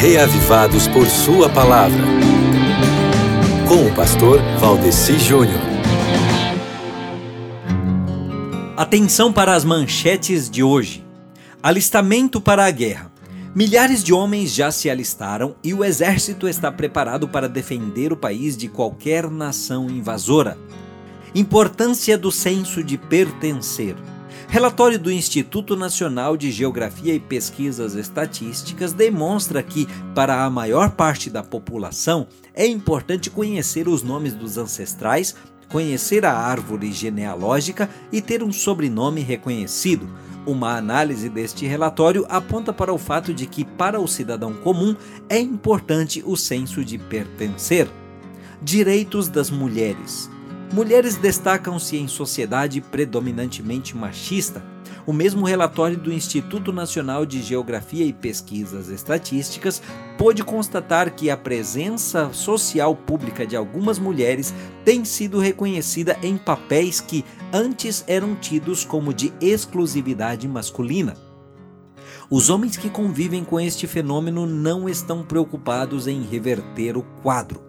reavivados por Sua palavra. Com o pastor Valdeci Júnior. Atenção para as manchetes de hoje. Alistamento para a guerra. Milhares de homens já se alistaram e o exército está preparado para defender o país de qualquer nação invasora. Importância do senso de pertencer. Relatório do Instituto Nacional de Geografia e Pesquisas Estatísticas demonstra que, para a maior parte da população, é importante conhecer os nomes dos ancestrais, conhecer a árvore genealógica e ter um sobrenome reconhecido. Uma análise deste relatório aponta para o fato de que, para o cidadão comum, é importante o senso de pertencer. Direitos das mulheres. Mulheres destacam-se em sociedade predominantemente machista. O mesmo relatório do Instituto Nacional de Geografia e Pesquisas Estatísticas pôde constatar que a presença social pública de algumas mulheres tem sido reconhecida em papéis que antes eram tidos como de exclusividade masculina. Os homens que convivem com este fenômeno não estão preocupados em reverter o quadro.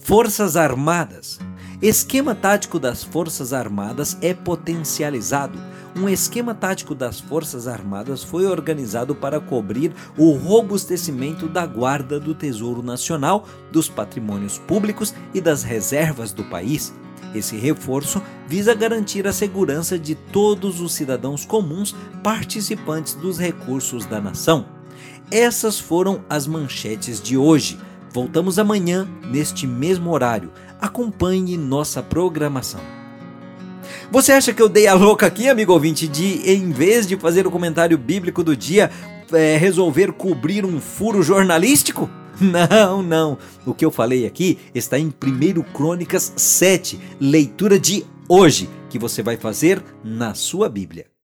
Forças Armadas Esquema tático das Forças Armadas é potencializado. Um esquema tático das Forças Armadas foi organizado para cobrir o robustecimento da Guarda do Tesouro Nacional, dos patrimônios públicos e das reservas do país. Esse reforço visa garantir a segurança de todos os cidadãos comuns participantes dos recursos da nação. Essas foram as manchetes de hoje. Voltamos amanhã, neste mesmo horário. Acompanhe nossa programação. Você acha que eu dei a louca aqui, amigo ouvinte, de em vez de fazer o comentário bíblico do dia, é, resolver cobrir um furo jornalístico? Não, não. O que eu falei aqui está em 1 Crônicas 7, leitura de hoje, que você vai fazer na sua Bíblia.